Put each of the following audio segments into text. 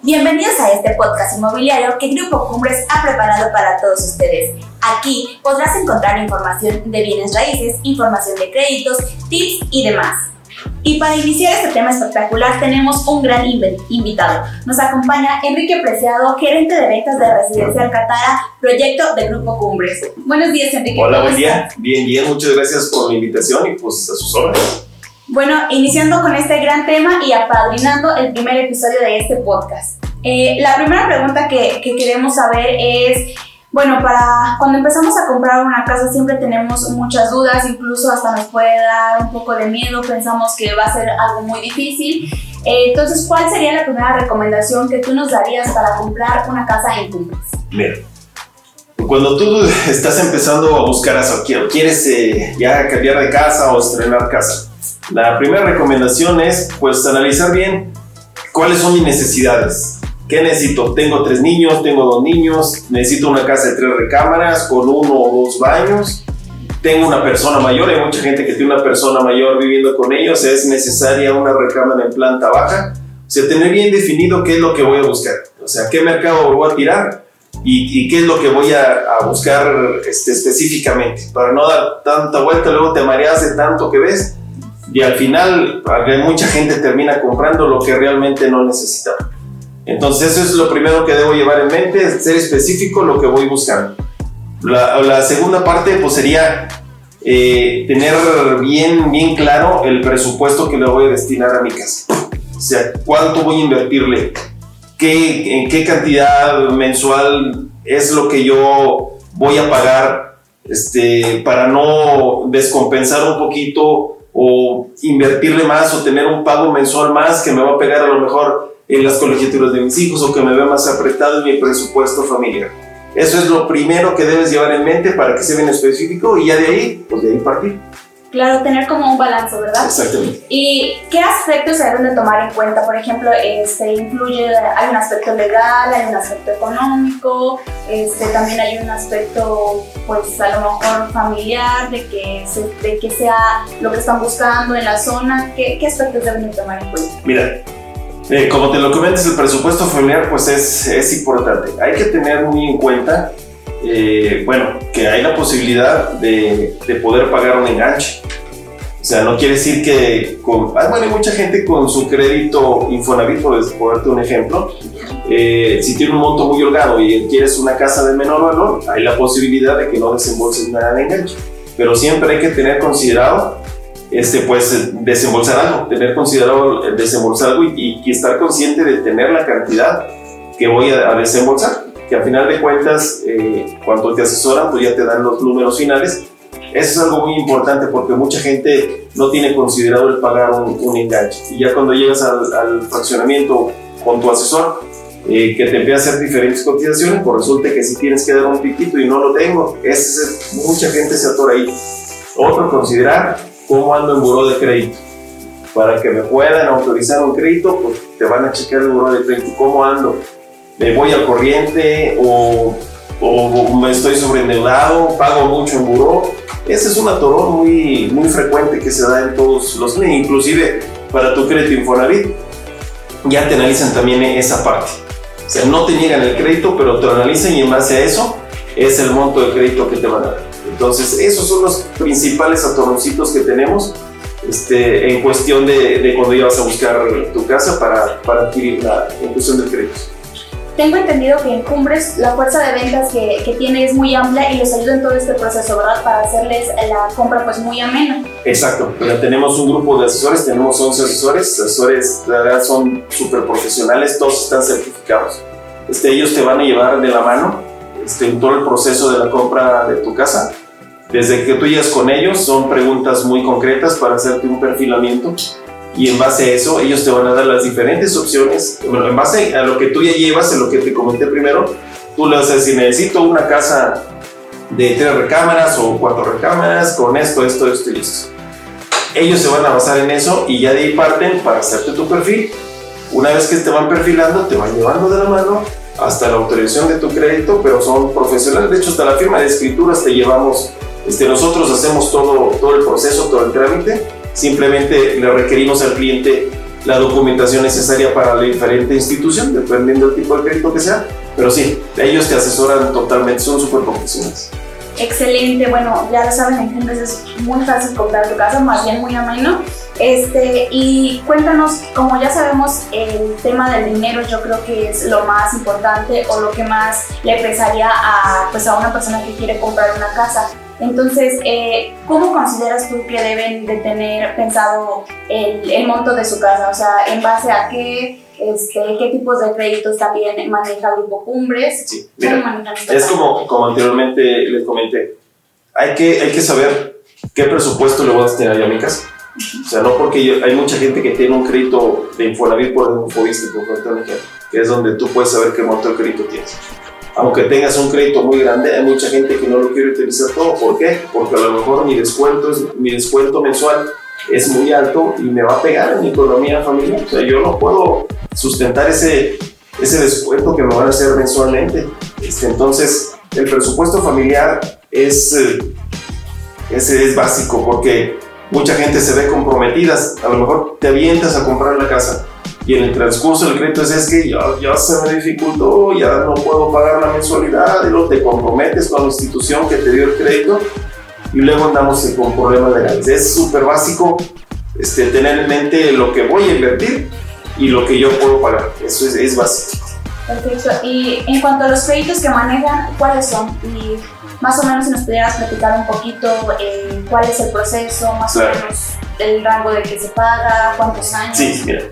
Bienvenidos a este podcast inmobiliario que Grupo Cumbres ha preparado para todos ustedes. Aquí podrás encontrar información de bienes raíces, información de créditos, tips y demás. Y para iniciar este tema espectacular tenemos un gran invitado. Nos acompaña Enrique Preciado, gerente de ventas de Residencia Alcatara, proyecto de Grupo Cumbres. Buenos días, Enrique. Hola, buen día. Bien, bien, muchas gracias por la invitación y pues a sus órdenes. Bueno, iniciando con este gran tema y apadrinando el primer episodio de este podcast. Eh, la primera pregunta que, que queremos saber es, bueno, para cuando empezamos a comprar una casa siempre tenemos muchas dudas, incluso hasta nos puede dar un poco de miedo, pensamos que va a ser algo muy difícil. Eh, entonces, ¿cuál sería la primera recomendación que tú nos darías para comprar una casa en Cumbres? Mira, cuando tú estás empezando a buscar eso, quieres eh, ya cambiar de casa o estrenar casa, la primera recomendación es pues analizar bien cuáles son mis necesidades. ¿Qué necesito? Tengo tres niños, tengo dos niños, necesito una casa de tres recámaras con uno o dos baños. Tengo una persona mayor, hay mucha gente que tiene una persona mayor viviendo con ellos, es necesaria una recámara en planta baja. O sea, tener bien definido qué es lo que voy a buscar. O sea, qué mercado voy a tirar y, qué es lo que voy a, buscar este, específicamente. Para no dar tanta vuelta, luego te mareas de tanto que ves y al final mucha gente termina comprando lo que realmente no necesita. Entonces eso es lo primero que debo llevar en mente, ser específico lo que voy buscando. La, la segunda parte pues sería eh, tener bien, bien claro el presupuesto que le voy a destinar a mi casa. O sea, cuánto voy a invertirle, ¿Qué, en qué cantidad mensual es lo que yo voy a pagar este, para no descompensar un poquito o invertirle más o tener un pago mensual más que me va a pegar a lo mejor en las colegiaturas de mis hijos o que me vea más apretado en mi presupuesto familiar. Eso es lo primero que debes llevar en mente para que sea bien específico y ya de ahí, pues de ahí partir. Claro, tener como un balance, ¿verdad? Exactamente. ¿Y qué aspectos se deben de tomar en cuenta? Por ejemplo, este, influye, hay un aspecto legal, hay un aspecto económico, este, también hay un aspecto, pues a lo mejor familiar, de que, de que sea lo que están buscando en la zona. ¿Qué, qué aspectos deben de tomar en cuenta? Mira, eh, como te lo comentas, el presupuesto familiar pues es, es importante. Hay que tener muy en cuenta eh, bueno, que hay la posibilidad de, de, poder pagar un enganche. O sea, no quiere decir que, ah, bueno, hay mucha gente con su crédito Infonavit, por ponerte un ejemplo, eh, si tiene un monto muy holgado y quieres una casa de menor valor, hay la posibilidad de que no desembolses nada de enganche. Pero siempre hay que tener considerado este, pues, desembolsar algo, tener considerado desembolsar algo y, y, estar consciente de tener la cantidad que voy a desembolsar que al final de cuentas, eh, cuando te asesoran, pues ya te dan los números finales. Eso es algo muy importante porque mucha gente no tiene considerado el pagar un, enganche. Y ya cuando llegas al, fraccionamiento con tu asesor, eh, que te empieza a hacer diferentes cotizaciones, pues resulta que si tienes que dar un piquito y no lo tengo, es, mucha gente se atora ahí. Otro, considerar cómo ando en buró de crédito. Para que me puedan autorizar un crédito, pues te van a checar el buró de crédito, cómo ando me voy al corriente o, me estoy sobreendeudado, pago mucho en buró. Ese es un atorón muy, muy frecuente que se da en todos los inclusive para tu crédito Infonavit. Ya te analizan también esa parte. O sea, no te niegan el crédito, pero te analizan y en base a eso es el monto de crédito que te van a dar. Entonces, esos son los principales atoroncitos que tenemos este, en cuestión de, de, cuando ibas a buscar tu casa para, para adquirir la del crédito. Tengo entendido que en Cumbres la fuerza de ventas que, que, tiene es muy amplia y les ayuda en todo este proceso, ¿verdad? Para hacerles la compra pues muy amena. Exacto, pero tenemos un grupo de asesores, tenemos 11 asesores, asesores la verdad son súper profesionales, todos están certificados. Este, ellos te van a llevar de la mano este, en todo el proceso de la compra de tu casa. Desde que tú llegas con ellos, son preguntas muy concretas para hacerte un perfilamiento y en base a eso ellos te van a dar las diferentes opciones. Bueno, en base a lo que tú ya llevas, en lo que te comenté primero, tú le vas a decir, necesito una casa de tres recámaras o cuatro recámaras con esto, esto, esto y esto. Ellos se van a basar en eso y ya de ahí parten para hacerte tu perfil. Una vez que te van perfilando, te van llevando de la mano hasta la autorización de tu crédito, pero son profesionales. De hecho, hasta la firma de escrituras te llevamos, este, nosotros hacemos todo, todo el proceso, todo el trámite Simplemente le requerimos al cliente la documentación necesaria para la diferente institución, dependiendo del tipo de crédito que sea. Pero sí, ellos te asesoran totalmente, son súper profesionales. Excelente, bueno, ya lo saben, en Gendres es muy fácil comprar tu casa, más bien muy ameno. Este, y cuéntanos, como ya sabemos, el tema del dinero yo creo que es lo más importante o lo que más le pesaría a, pues, a una persona que quiere comprar una casa. Entonces, eh, ¿cómo consideras tú que deben de tener pensado el, el, monto de su casa? O sea, ¿en base a qué, este, qué tipos de créditos también maneja Grupo Cumbres? Sí, mira, es como, como anteriormente les comenté, hay que, hay que saber qué presupuesto le voy a destinar a mi casa. O sea, no porque hay mucha gente que tiene un crédito de Infonavit por un Infoviste, por ejemplo, que es donde tú puedes saber qué monto de crédito tienes aunque tengas un crédito muy grande, hay mucha gente que no lo quiere utilizar todo. ¿Por qué? Porque a lo mejor mi descuento, es, mi descuento mensual es muy alto y me va a pegar en mi economía familiar. O sea, yo no puedo sustentar ese, ese descuento que me van a hacer mensualmente. Este, entonces, el presupuesto familiar es, eh, es, es básico porque mucha gente se ve comprometida. A lo mejor te avientas a comprar la casa y en el transcurso del crédito es, es que ya, ya se me dificultó, ya no puedo pagar la mensualidad, y luego te comprometes con la institución que te dio el crédito y luego andamos con problemas legales. Es súper básico este, tener en mente lo que voy a invertir y lo que yo puedo pagar. Eso es, es básico. Perfecto. Y en cuanto a los créditos que manejan, ¿cuáles son? Y más o menos si nos pudieras platicar un poquito eh, cuál es el proceso, más o menos el rango de que se paga, cuántos años. Sí, mira.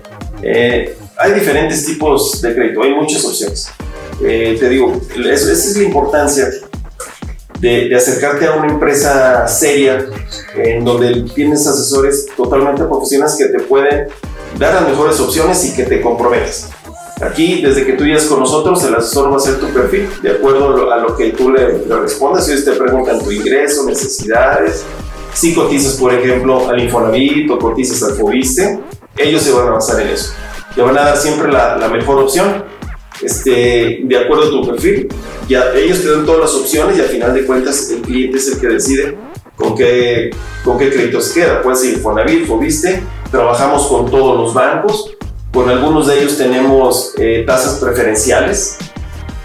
Eh, hay diferentes tipos de crédito, hay muchas opciones. Eh, te digo, esa es la importancia de, acercarte a una empresa seria en donde tienes asesores totalmente profesionales que te pueden dar las mejores opciones y que te comprometes. Aquí, desde que tú llegas con nosotros, el asesor va a hacer tu perfil de acuerdo a lo que tú le, respondas. Si ellos te preguntan tu ingreso, necesidades, si cotizas, por ejemplo, al Infonavit o cotizas al Fobiste, ellos se van a basar en eso. Te van a dar siempre la, la mejor opción, este, de acuerdo a tu perfil. Ya, ellos te dan todas las opciones y al final de cuentas el cliente es el que decide con qué, con qué crédito se queda. Puede ser Infonavit, Fobiste, trabajamos con todos los bancos, con algunos de ellos tenemos eh, tasas preferenciales,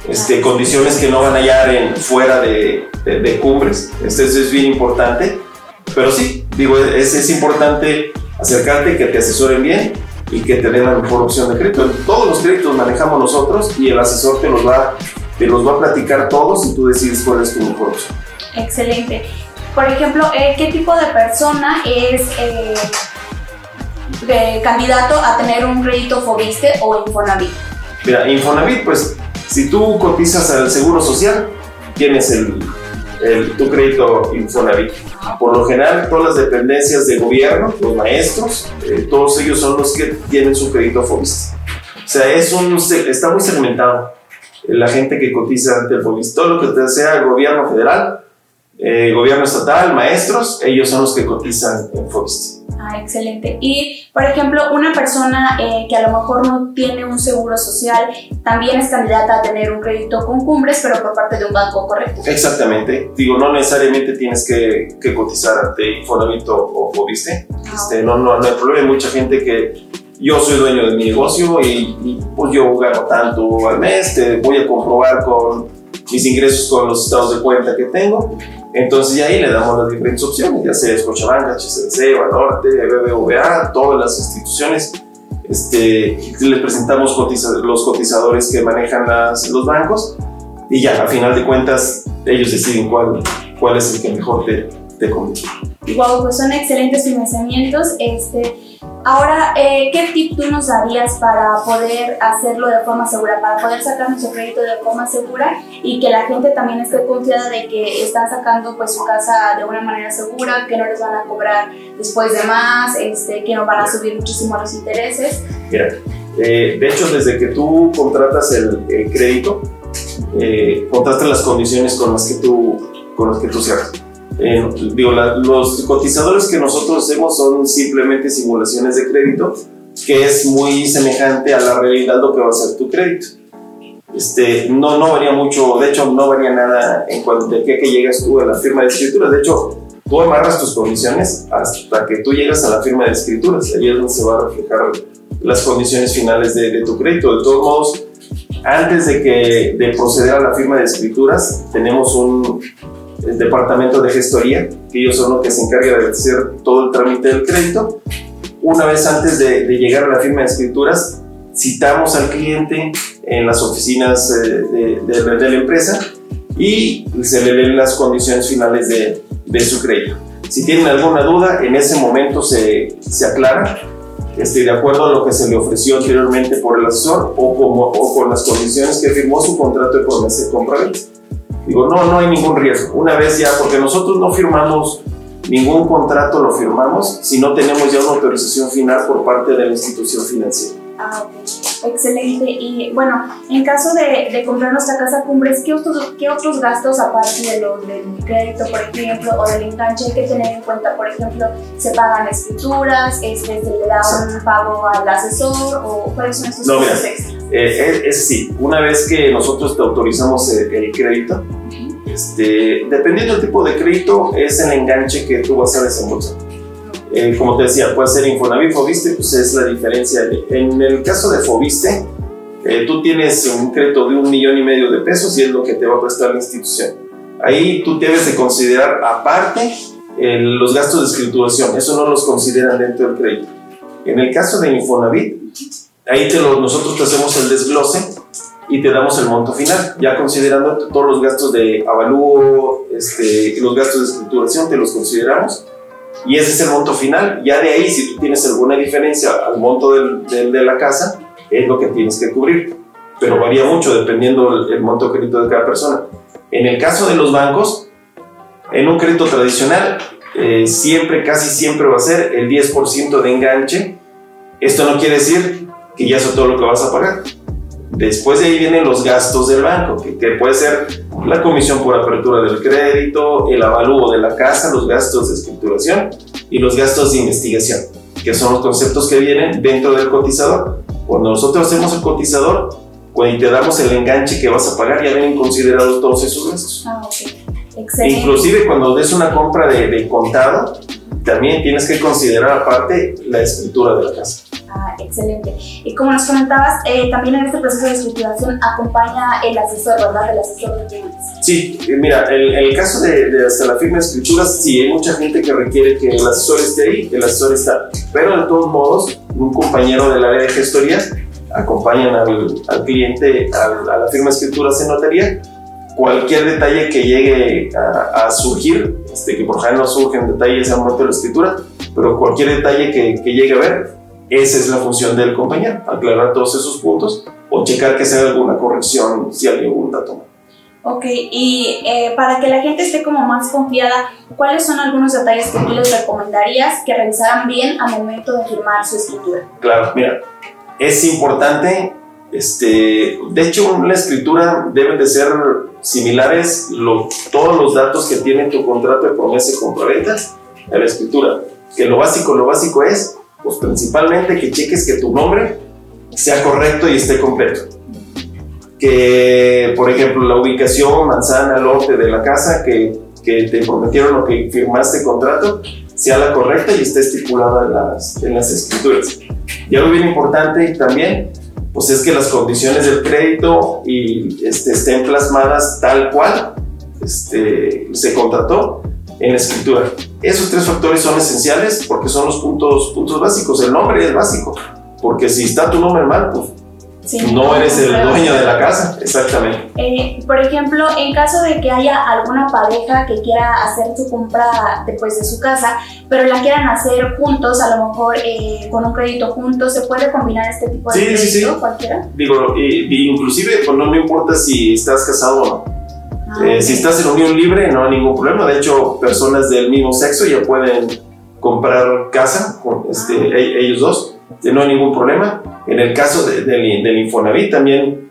este, condiciones que no van a hallar en, fuera de, de, cumbres. Esto es bien importante. Pero sí, digo, es, es importante acercarte, que te asesoren bien y que te den la mejor opción de crédito. Todos los créditos manejamos nosotros y el asesor te los va, te los va a platicar todos y tú decides cuál es tu mejor opción. Excelente. Por ejemplo, eh, ¿qué tipo de persona es eh, de candidato a tener un crédito Fobiste o Infonavit? Mira, Infonavit, pues si tú cotizas al Seguro Social, tienes el tu crédito Infonavit. Por lo general, todas las dependencias de gobierno, los maestros, eh, todos ellos son los que tienen su crédito Fobiste. O sea, es un, está muy segmentado la gente que cotiza ante el Fobiste. Todo lo que sea el gobierno federal, eh, gobierno estatal, maestros, ellos son los que cotizan en Fobiste. Ah, excelente. Y, por ejemplo, una persona eh, que a lo mejor no tiene un seguro social también es candidata a tener un crédito con cumbres, pero por parte de un banco correcto. Exactamente. Digo, no necesariamente tienes que, que cotizar ante Infonavit o Fobiste. Ah, este, no, no, no hay problema. Hay mucha gente que yo soy dueño de mi negocio y, pues yo gano tanto al mes, te voy a comprobar con mis ingresos con los estados de cuenta que tengo entonces, ahí le damos las diferentes opciones, ya sea Scotiabank, HSBC, Banorte, BBVA, todas las instituciones. Este, les presentamos los cotizadores que manejan los bancos y ya, a final de cuentas, ellos deciden cuál, cuál es el que mejor te, te conviene. Wow, pues son excelentes financiamientos. Este, Ahora, eh, ¿qué tip tú nos darías para poder hacerlo de forma segura, para poder sacar nuestro crédito de forma segura y que la gente también esté confiada de que están sacando pues su casa de una manera segura, que no les van a cobrar después de más, este, que no van a subir muchísimo los intereses? Mira, eh, de hecho, desde que tú contratas el, crédito, eh, contratas las condiciones con las que tú, con las que tú cierras. Eh, digo, los cotizadores que nosotros hacemos son simplemente simulaciones de crédito, que es muy semejante a la realidad lo que va a ser tu crédito. Este, no, no varía mucho, de hecho no varía nada en cuanto a que, llegas tú a la firma de escritura. De hecho, tú amarras tus condiciones hasta que tú llegas a la firma de escrituras. Ahí es donde se va a reflejar las condiciones finales de, de tu crédito. De todos modos, antes de, que, de proceder a la firma de escrituras, tenemos un departamento de gestoría, que ellos son los que se encargan de hacer todo el trámite del crédito. Una vez antes de, de llegar a la firma de escrituras, citamos al cliente en las oficinas eh, de, de, de, la empresa y se le leen las condiciones finales de, su crédito. Si tienen alguna duda, en ese momento se, se aclara este, de acuerdo a lo que se le ofreció anteriormente por el asesor o, como, o con las condiciones que firmó su contrato de promesa de compra Digo, no, no hay ningún riesgo. Una vez ya, porque nosotros no firmamos ningún contrato, lo firmamos si no tenemos ya una autorización final por parte de la institución financiera. Ah, Excelente. Y bueno, en caso de, de, comprar nuestra casa cumbres, ¿qué otros, ¿qué otros gastos aparte de los del crédito, por ejemplo, o del enganche hay que tener en cuenta? Por ejemplo, ¿se pagan escrituras? Este, ¿Se le da un pago al asesor? ¿O cuáles son esos no, mira, extras? Eh, es, sí, una vez que nosotros te autorizamos el, el crédito, este, dependiendo del tipo de crédito, es el enganche que tú vas a desembolsar. Eh, como te decía, puede ser Infonavit, Fobiste, pues es la diferencia. En el caso de Fobiste, eh, tú tienes un crédito de un millón y medio de pesos y es lo que te va a prestar la institución. Ahí tú debes de considerar aparte eh, los gastos de escrituración, eso no los consideran dentro del crédito. En el caso de Infonavit, ahí te lo, nosotros te hacemos el desglose y te damos el monto final, ya considerando todos los gastos de avalúo, este, los gastos de escrituración, te los consideramos y ese es el monto final. Ya de ahí, si tú tienes alguna diferencia al monto del, del, de la casa, es lo que tienes que cubrir. Pero varía mucho dependiendo el, el monto de crédito de cada persona. En el caso de los bancos, en un crédito tradicional, eh, siempre, casi siempre va a ser el 10% de enganche. Esto no quiere decir que ya es todo lo que vas a pagar. Después de ahí vienen los gastos del banco, que, que puede ser la comisión por apertura del crédito, el avalúo de la casa, los gastos de escrituración y los gastos de investigación, que son los conceptos que vienen dentro del cotizador. Cuando nosotros hacemos el cotizador, cuando te damos el enganche que vas a pagar, ya vienen considerados todos esos gastos. Ah, okay. Excelente. Inclusive cuando des una compra de, de contado, también tienes que considerar aparte la escritura de la casa. Ah, excelente. Y como nos comentabas, eh, también en este proceso de escrituración acompaña el asesor, ¿verdad? El asesor de. Sí, mira, en el, el, caso de, de, hasta la firma de escrituras, sí, hay mucha gente que requiere que el asesor esté ahí, el asesor está. Pero de todos modos, un compañero del área de gestoría acompañan al, al cliente a, a, la firma de escrituras en notaría. Cualquier detalle que llegue a, a surgir, este, que por ejemplo no surgen detalles al momento de la escritura, pero cualquier detalle que, que llegue a ver, esa es la función del compañero, aclarar todos esos puntos o checar que sea alguna corrección si hay algún dato mal. Ok, y eh, para que la gente esté como más confiada, ¿cuáles son algunos detalles que tú les recomendarías que revisaran bien al momento de firmar su escritura? Claro, mira, es importante, este, de hecho, la escritura deben de ser similares lo, todos los datos que tiene tu contrato de promesa y compraventa a la escritura. Que lo básico, lo básico es pues principalmente que cheques que tu nombre sea correcto y esté completo. Que, por ejemplo, la ubicación manzana norte de la casa que, que te prometieron o que firmaste contrato sea la correcta y esté estipulada en las, en las escrituras. Y algo bien importante también, pues es que las condiciones del crédito y, este, estén plasmadas tal cual este, se contrató en la escritura. Esos tres factores son esenciales porque son los puntos, puntos básicos. El nombre es básico, porque si está tu nombre mal, pues sí, no eres el dueño de la casa, exactamente. Eh, por ejemplo, en caso de que haya alguna pareja que quiera hacer su compra después de su casa, pero la quieran hacer juntos, a lo mejor eh, con un crédito juntos, ¿se puede combinar este tipo de sí, crédito sí, sí. cualquiera? Digo, y, inclusive, pues no me importa si estás casado o no. Ah, eh, si estás en unión libre, no hay ningún problema. De hecho, personas del mismo sexo ya pueden comprar casa con este, ah. ellos dos, no hay ningún problema. En el caso de, de, del Infonavit también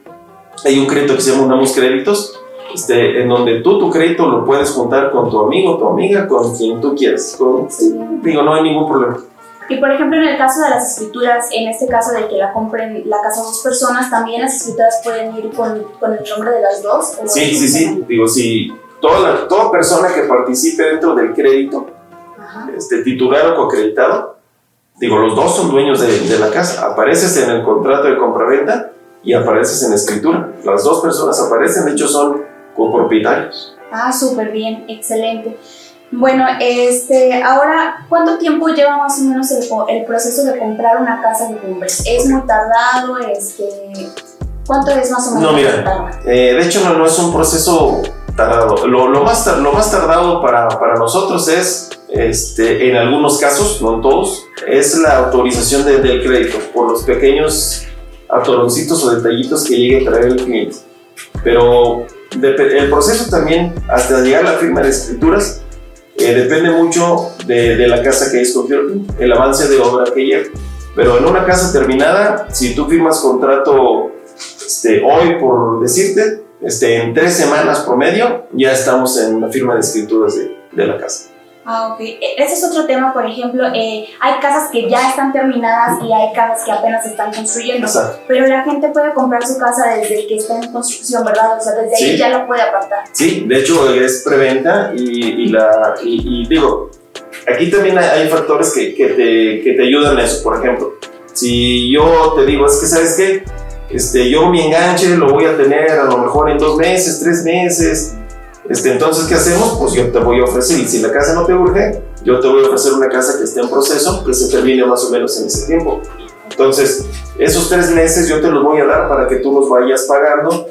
hay un crédito que se llama Unamos Créditos, este, en donde tú tu crédito lo puedes juntar con tu amigo, tu amiga, con quien tú quieras. Con. Digo, no hay ningún problema. Y por ejemplo, en el caso de las escrituras, en este caso de que la compren la casa dos personas, también las escrituras pueden ir con, con el nombre de las dos. Sí, sí, sí. Digo, si toda, toda persona que participe dentro del crédito, este, titular o coacreditado, digo, los dos son dueños de, de la casa. Apareces en el contrato de compraventa y apareces en escritura. Las dos personas aparecen, de hecho son copropietarios. Ah, súper bien, excelente. Bueno, este, ahora, ¿cuánto tiempo lleva más o menos el, el proceso de comprar una casa de cumbres? ¿Es muy tardado? Este, ¿Cuánto es más o menos? No, mira, eh, de hecho no, no, es un proceso tardado. Lo, lo, más, lo más tardado para, para nosotros es, este, en algunos casos, no en todos, es la autorización de, del crédito por los pequeños atoroncitos o detallitos que llegue a traer el cliente. Pero el proceso también, hasta llegar a la firma de escrituras, eh, depende mucho de, de, la casa que escogió el avance de obra que llegue. Pero en una casa terminada, si tú firmas contrato este, hoy, por decirte, este, en tres semanas promedio, ya estamos en la firma de escrituras de, de la casa. Ah, ok. E, ese es otro tema, por ejemplo, eh, hay casas que ya están terminadas y hay casas que apenas están construyendo. Exacto. Pero la gente puede comprar su casa desde que está en construcción, ¿verdad? O sea, desde Sí. ahí ya la puede apartar. Sí, de hecho es preventa y, y la, y, y digo, aquí también hay, hay factores que, que, te, que te ayudan a eso. Por ejemplo, si yo te digo, es que, ¿sabes qué? Este, yo mi enganche lo voy a tener a lo mejor en dos meses, tres meses. Este, entonces, ¿qué hacemos? Pues yo te voy a ofrecer, y si la casa no te urge, yo te voy a ofrecer una casa que esté en proceso, que se termine más o menos en ese tiempo. Entonces, esos tres meses yo te los voy a dar para que tú los vayas pagando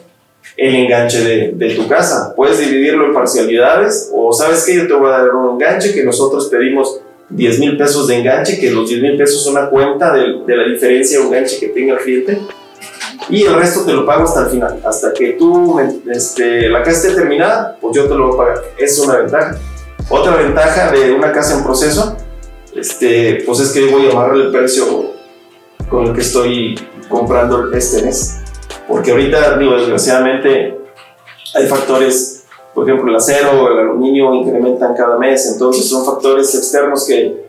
el enganche de, tu casa. Puedes dividirlo en parcialidades o sabes que yo te voy a dar un enganche que nosotros pedimos 10 mil pesos de enganche, que los 10 mil pesos son una cuenta de, de la diferencia de enganche que tenga el cliente y el resto te lo pago hasta el final, hasta que tú, me- este, la casa esté terminada, pues yo te lo voy a pagar. Es una ventaja. Otra ventaja de una casa en proceso, este, pues es que voy a amarrar el precio con el que estoy comprando este mes. Porque ahorita, digo, desgraciadamente, hay factores, por ejemplo, el acero, el aluminio incrementan cada mes, entonces son factores externos que,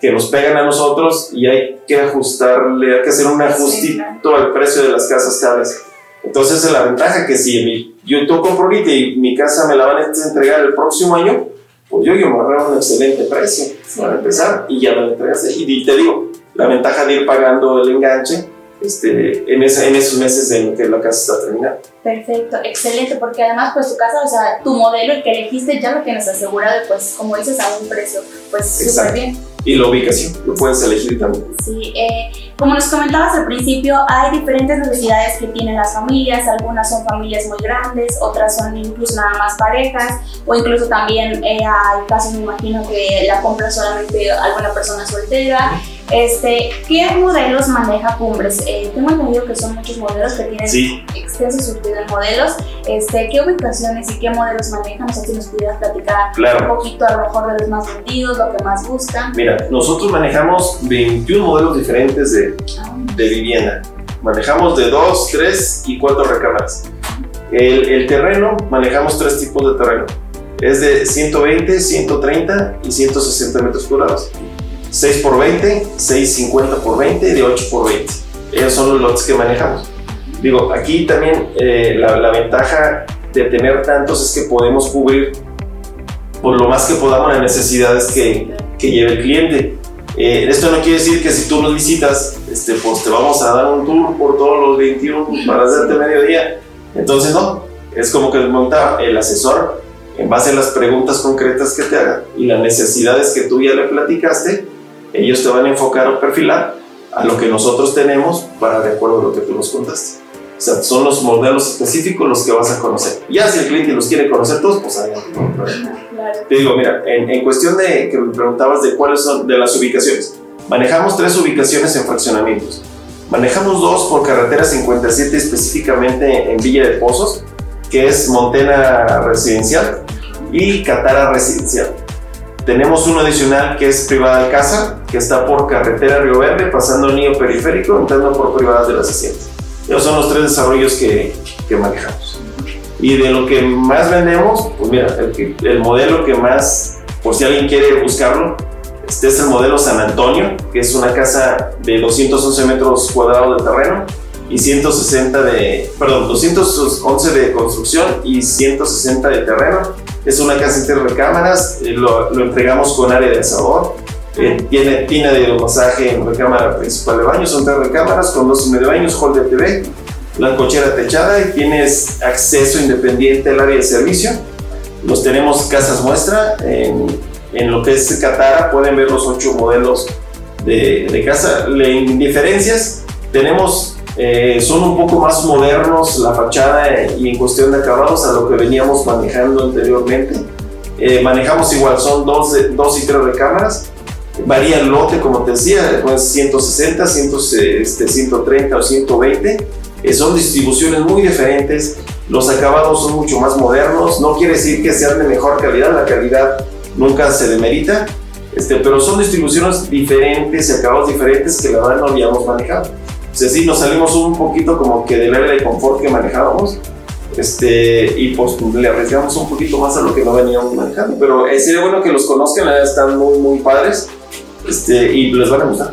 que nos pegan a nosotros y hay que ajustarle, hay que hacer un ajustito al precio de las casas cada vez. Entonces, es la ventaja que si mi, yo tú compro ahorita y mi casa me la van a entregar el próximo año, pues yo, yo me ahorro un excelente precio para empezar y ya me la entregaste. Y, te digo, la ventaja de ir pagando el enganche este, en, esa, en esos meses en que la casa está terminada. Perfecto, excelente, porque además pues tu casa, o sea, tu modelo, el que elegiste, ya lo tienes asegurado, pues como dices, a un precio, pues súper bien. Y la ubicación, lo puedes elegir también. Sí, eh, como nos comentabas al principio, hay diferentes necesidades que tienen las familias, algunas son familias muy grandes, otras son incluso nada más parejas, o incluso también eh, hay casos, me imagino, que la compra solamente alguna persona soltera. Este, ¿Qué modelos maneja Cumbres? Eh, tengo entendido que son muchos modelos que tienen Sí, extenso surtido en modelos. Este, ¿Qué ubicaciones y qué modelos manejan? No sé si nos pudieras platicar un claro. poquito a lo mejor de los más vendidos, lo que más buscan. Mira, nosotros manejamos 21 modelos diferentes de, Ah, de vivienda. Manejamos de 2, 3 y 4 recámaras. El, el terreno, manejamos tres tipos de terreno. Es de 120, 130 y 160 metros cuadrados. 6 por 20, 650 por 20 y de 8 por 20. Esos son los lotes que manejamos. Digo, aquí también eh, la, la ventaja de tener tantos es que podemos cubrir por lo más que podamos las necesidades que, que lleve el cliente. Eh, esto no quiere decir que si tú nos visitas, este, pues te vamos a dar un tour por todos los 21 para hacerte mediodía. Entonces, no, es como que les montaba el asesor en base a las preguntas concretas que te haga y las necesidades que tú ya le platicaste, ellos te van a enfocar o perfilar a lo que nosotros tenemos para de acuerdo a lo que tú nos contaste. O sea, son los modelos específicos los que vas a conocer. Ya si el cliente los quiere conocer todos, pues adelante. Claro. Te digo, mira, en, en cuestión de que me preguntabas de cuáles son de las ubicaciones, manejamos tres ubicaciones en fraccionamientos. Manejamos dos por carretera 57 específicamente en Villa de Pozos, que es Montena Residencial y Catara Residencial. Tenemos uno adicional que es Privada Alcázar, que está por carretera Río Verde, pasando el Nido Periférico, entrando por Privadas de las Haciendas. Esos son los tres desarrollos que, que manejamos. Y de lo que más vendemos, pues mira, el, el modelo que más, por si alguien quiere buscarlo, este es el modelo San Antonio, que es una casa de 211 metros cuadrados de terreno y 160 de, perdón, 211 de construcción y 160 de terreno. Es una casa entre recámaras, eh, lo, lo entregamos con área de asador, Eh, tiene tina de masaje en recámara principal de baño, son tres recámaras con dos medio baños, hall de TV, la cochera techada y tienes acceso independiente al área de servicio. Los tenemos casas muestra en, en lo que es Catara, pueden ver los ocho modelos de, de casa. En diferencias, tenemos, eh, son un poco más modernos la fachada y en cuestión de acabados a lo que veníamos manejando anteriormente. Eh, manejamos igual, son dos, dos y tres recámaras. Varía el lote, como te decía, pues 160, 100, este, 130 o 120. son distribuciones muy diferentes. Los acabados son mucho más modernos. No quiere decir que sean de mejor calidad, la calidad nunca se demerita. Este, pero son distribuciones diferentes y acabados diferentes que la verdad no habíamos manejado. O sea, sí, nos salimos un poquito como que del área de confort que manejábamos este, y pues le arriesgamos un poquito más a lo que no veníamos manejando. Pero eh, sería bueno que los conozcan, están muy, muy padres este, y les van a gustar.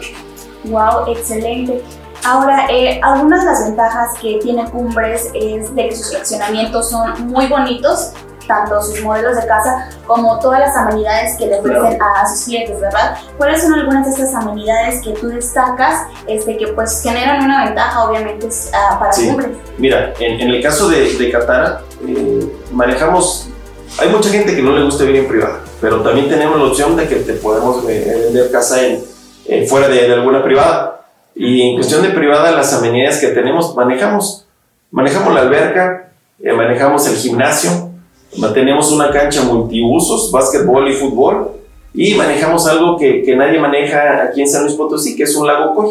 Wow, excelente. Ahora, eh, algunas de las ventajas que tiene Cumbres es de que sus fraccionamientos son muy bonitos tanto sus modelos de casa como todas las amenidades que le ofrecen a sus clientes, ¿verdad? ¿Cuáles son algunas de estas amenidades que tú destacas este, que pues generan una ventaja obviamente uh, para sí. Cumbres? Mira, en, en, el caso de, de Catara, eh, manejamos, hay mucha gente que no le gusta vivir en privada, pero también tenemos la opción de que te podemos vender casa en, en fuera de, de alguna privada. Y en cuestión de privada, las amenidades que tenemos, manejamos, manejamos la alberca, eh, manejamos el gimnasio, Mantenemos una cancha multiusos, básquetbol y fútbol, y manejamos algo que, que, nadie maneja aquí en San Luis Potosí, que es un lago Coy.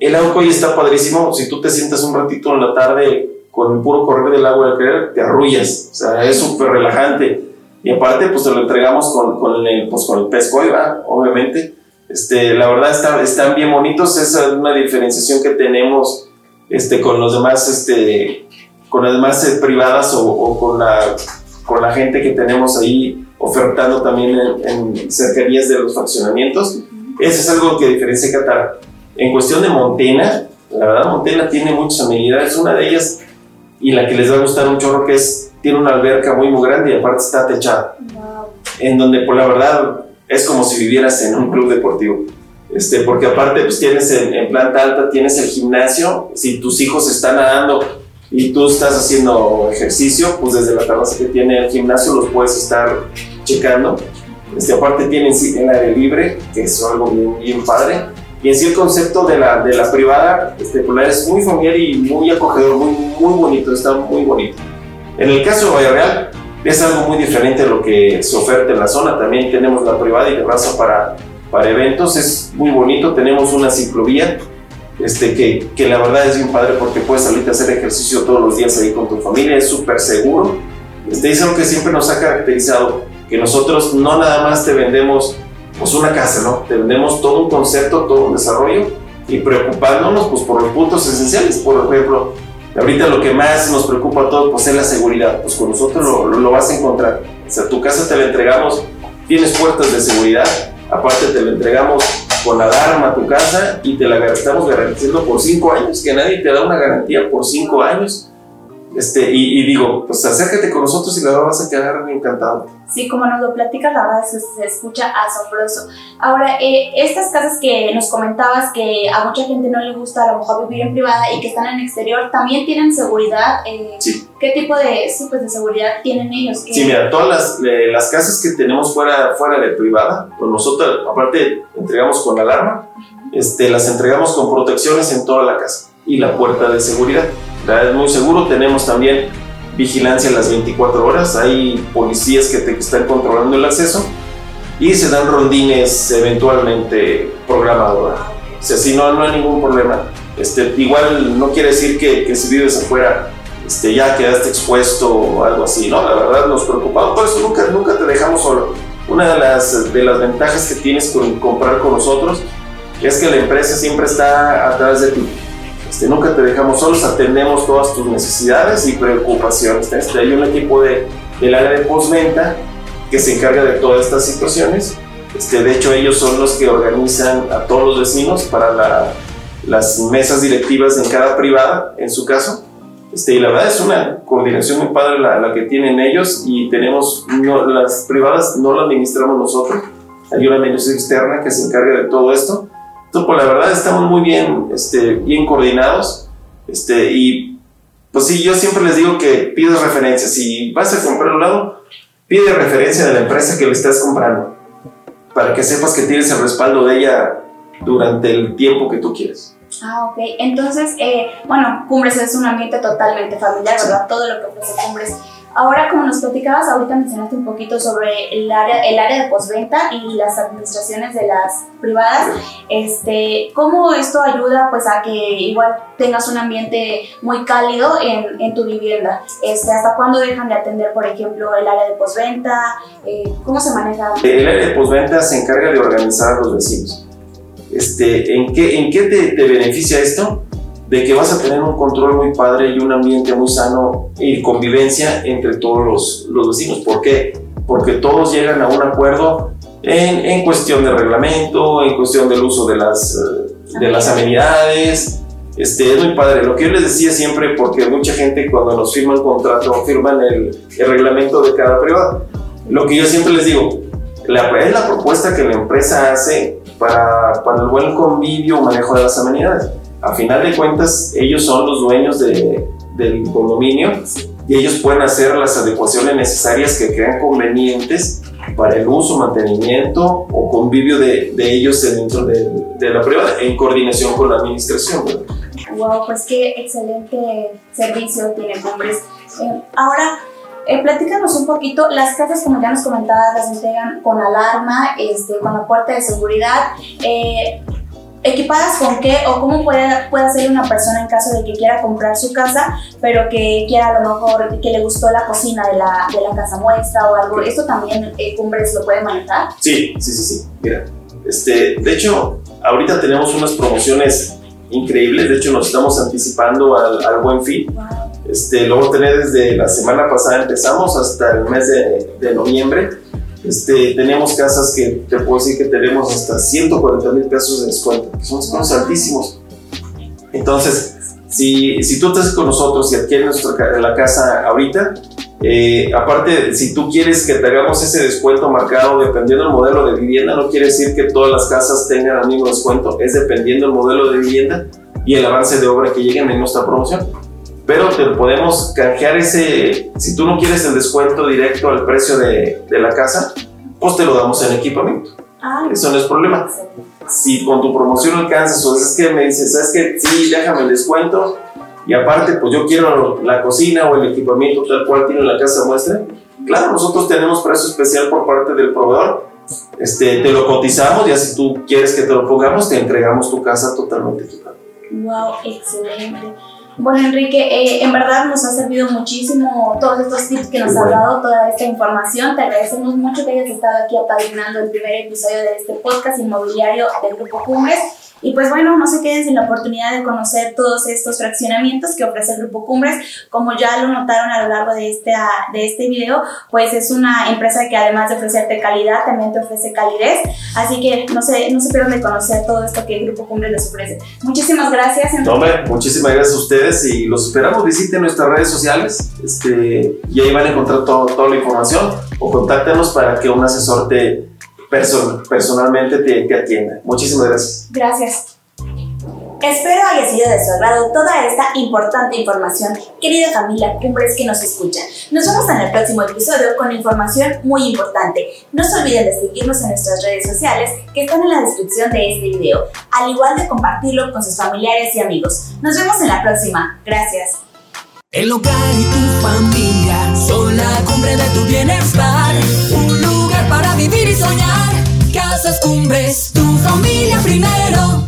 El lago Coy está padrísimo, si tú te sientas un ratito en la tarde con el puro correr del agua del querer, te arrullas, o sea, es súper relajante. Y aparte, pues te lo entregamos con, con, el, pues, con el pez Coy, obviamente. Este, la verdad está, están bien bonitos, esa es una diferenciación que tenemos este, con los demás este, con las demás eh, privadas o, o, con, la, con la gente que tenemos ahí ofertando también en, en cercanías de los fraccionamientos. Eso es algo que diferencia Qatar. En cuestión de Montena, la verdad Montena tiene muchas amenidades, una de ellas y la que les va a gustar un chorro que es, tiene una alberca muy muy grande y aparte está techada, wow. en donde por la verdad es como si vivieras en un club deportivo. Este, porque aparte pues tienes en, en planta alta, tienes el gimnasio, si tus hijos están nadando, y tú estás haciendo ejercicio, pues desde la terraza que tiene el gimnasio los puedes estar checando. Este, aparte tienen el aire libre, que es algo bien, bien padre. Y en sí el concepto de la, de la privada este, pues es muy familiar y muy acogedor, muy, muy bonito, está muy bonito. En el caso de Vallarreal es algo muy diferente a lo que se oferta en la zona. También tenemos la privada y terraza para, para eventos, es muy bonito. Tenemos una ciclovía este, que, que, la verdad es bien padre porque puedes salir a hacer ejercicio todos los días ahí con tu familia, es súper seguro. Este, es algo que siempre nos ha caracterizado, que nosotros no nada más te vendemos pues una casa, ¿no? Te vendemos todo un concepto, todo un desarrollo y preocupándonos pues por los puntos esenciales, por ejemplo, ahorita lo que más nos preocupa a todos pues es la seguridad, pues con nosotros lo, lo, lo vas a encontrar. O sea, tu casa te la entregamos, tienes puertas de seguridad, aparte te la entregamos con la alarma a tu casa y te la estamos garantizando por cinco años, que nadie te da una garantía por cinco años. Este, y, y, digo, pues acércate con nosotros y la vas a quedar encantado. Sí, como nos lo platicas, la verdad se, se escucha asombroso. Ahora, eh, estas casas que nos comentabas que a mucha gente no le gusta a lo mejor vivir en privada y que están en exterior, ¿también tienen seguridad? Eh, sí. ¿Qué tipo de, sí, pues de seguridad tienen ellos? Sí, mira, todas las, eh, las casas que tenemos fuera, fuera de privada, pues nosotros aparte entregamos con alarma, uh -huh. este, las entregamos con protecciones en toda la casa y la puerta de seguridad es muy seguro. Tenemos también vigilancia las 24 horas. Hay policías que te están controlando el acceso y se dan rondines eventualmente programados. O sea, si no, no hay ningún problema. Este, igual no quiere decir que, que si vives afuera este, ya quedaste expuesto o algo así, ¿no? La verdad nos preocupamos, por eso nunca, nunca te dejamos solo. Una de las, de las ventajas que tienes con comprar con nosotros es que la empresa siempre está atrás de ti este, nunca te dejamos solos, atendemos todas tus necesidades y preocupaciones. Este, hay un equipo de, del área de postventa que se encarga de todas estas situaciones. Este, de hecho, ellos son los que organizan a todos los vecinos para la, las mesas directivas en cada privada, en su caso. Este, y la verdad es una coordinación muy padre la, la que tienen ellos y tenemos, no, las privadas no las administramos nosotros, hay una administración externa que se encarga de todo esto. Entonces, pues la verdad estamos muy bien, este, bien coordinados este, y pues sí, yo siempre les digo que pides referencia. Si vas a comprar un lado, pide referencia de la empresa que le estás comprando para que sepas que tienes el respaldo de ella durante el tiempo que tú quieres. Ah, ok. Entonces, eh, bueno, Cumbres es un ambiente totalmente familiar, ¿verdad? Todo lo que ofrece Cumbres Ahora, como nos platicabas, ahorita mencionaste un poquito sobre el área, el área de postventa y las administraciones de las privadas. Este, ¿Cómo esto ayuda pues, a que igual tengas un ambiente muy cálido en, en tu vivienda? Este, ¿Hasta cuándo dejan de atender, por ejemplo, el área de postventa? Eh, ¿Cómo se maneja? El área de postventa se encarga de organizar a los vecinos. Este, ¿En qué, en qué te, te beneficia esto? De que vas a tener un control muy padre y un ambiente muy sano y convivencia entre todos los, los vecinos. ¿Por qué? Porque todos llegan a un acuerdo en, en, cuestión de reglamento, en cuestión del uso de las, eh, de las amenidades. Este, es muy padre. Lo que yo les decía siempre, porque mucha gente cuando nos firman contrato firman el, el reglamento de cada privado. Lo que yo siempre les digo, la, es la propuesta que la empresa hace para, para el buen convivio o manejo de las amenidades a final de cuentas ellos son los dueños de, del condominio y ellos pueden hacer las adecuaciones necesarias que crean convenientes para el uso, mantenimiento o convivio de, de ellos dentro de, de, la prueba en coordinación con la administración. Wow, pues qué excelente servicio tiene Cumbres. Eh, ahora, eh, platícanos un poquito, las casas como ya nos comentabas las entregan con alarma, este, con la puerta de seguridad. Eh, equipadas con qué o cómo puede, puede hacer una persona en caso de que quiera comprar su casa, pero que quiera a lo mejor que le gustó la cocina de la, de la casa muestra o algo. ¿Esto también eh, Cumbres lo puede manejar? Sí, sí, sí, sí. Mira, este, de hecho, ahorita tenemos unas promociones increíbles. De hecho, nos estamos anticipando al, al buen fin. Este, lo vamos a tener desde la semana pasada, empezamos hasta el mes de, de noviembre este, tenemos casas que te puedo decir que tenemos hasta 140 mil pesos de descuento, que son descuentos altísimos. Entonces, si, si tú estás con nosotros y adquieres nuestra, la casa ahorita, eh, aparte, si tú quieres que te hagamos ese descuento marcado dependiendo del modelo de vivienda, no quiere decir que todas las casas tengan el mismo descuento, es dependiendo del modelo de vivienda y el avance de obra que lleguen en nuestra promoción pero te podemos canjear ese, si tú no quieres el descuento directo al precio de, de la casa, pues te lo damos en equipamiento. Ah, Eso no es problema. Si con tu promoción alcanzas o es que me dices, ¿sabes que Sí, déjame el descuento y aparte, pues yo quiero la cocina o el equipamiento tal cual tiene la casa muestra. Claro, nosotros tenemos precio especial por parte del proveedor. Este, te lo cotizamos y si tú quieres que te lo pongamos, te entregamos tu casa totalmente equipada. Wow, excelente. Bueno, Enrique, eh, en verdad nos ha servido muchísimo todos estos tips que nos has dado, toda esta información. Te agradecemos mucho que hayas estado aquí apadrinando el primer episodio de este podcast inmobiliario del Grupo Cumbres. Y pues bueno, no se queden sin la oportunidad de conocer todos estos fraccionamientos que ofrece el Grupo Cumbres. Como ya lo notaron a lo largo de este, de este video, pues es una empresa que además de ofrecerte calidad, también te ofrece calidez. Así que no se, no se pierdan de conocer todo esto que el Grupo Cumbres les ofrece. Muchísimas gracias. hombre, muchísimas gracias a ustedes y los esperamos. Visiten nuestras redes sociales este, y ahí van a encontrar todo, toda la información o contáctenos para que un asesor te personalmente te, te atienda. Muchísimas gracias. Gracias. Espero haya sido de su agrado toda esta importante información, querida familia Cumbres que nos escuchan. Nos vemos en el próximo episodio con información muy importante. No se olviden de seguirnos en nuestras redes sociales que están en la descripción de este video, al igual de compartirlo con sus familiares y amigos. Nos vemos en la próxima. Gracias. El hogar y tu familia son la cumbre de tu bienestar para vivir y soñar. Casas cumbres, tu familia primero.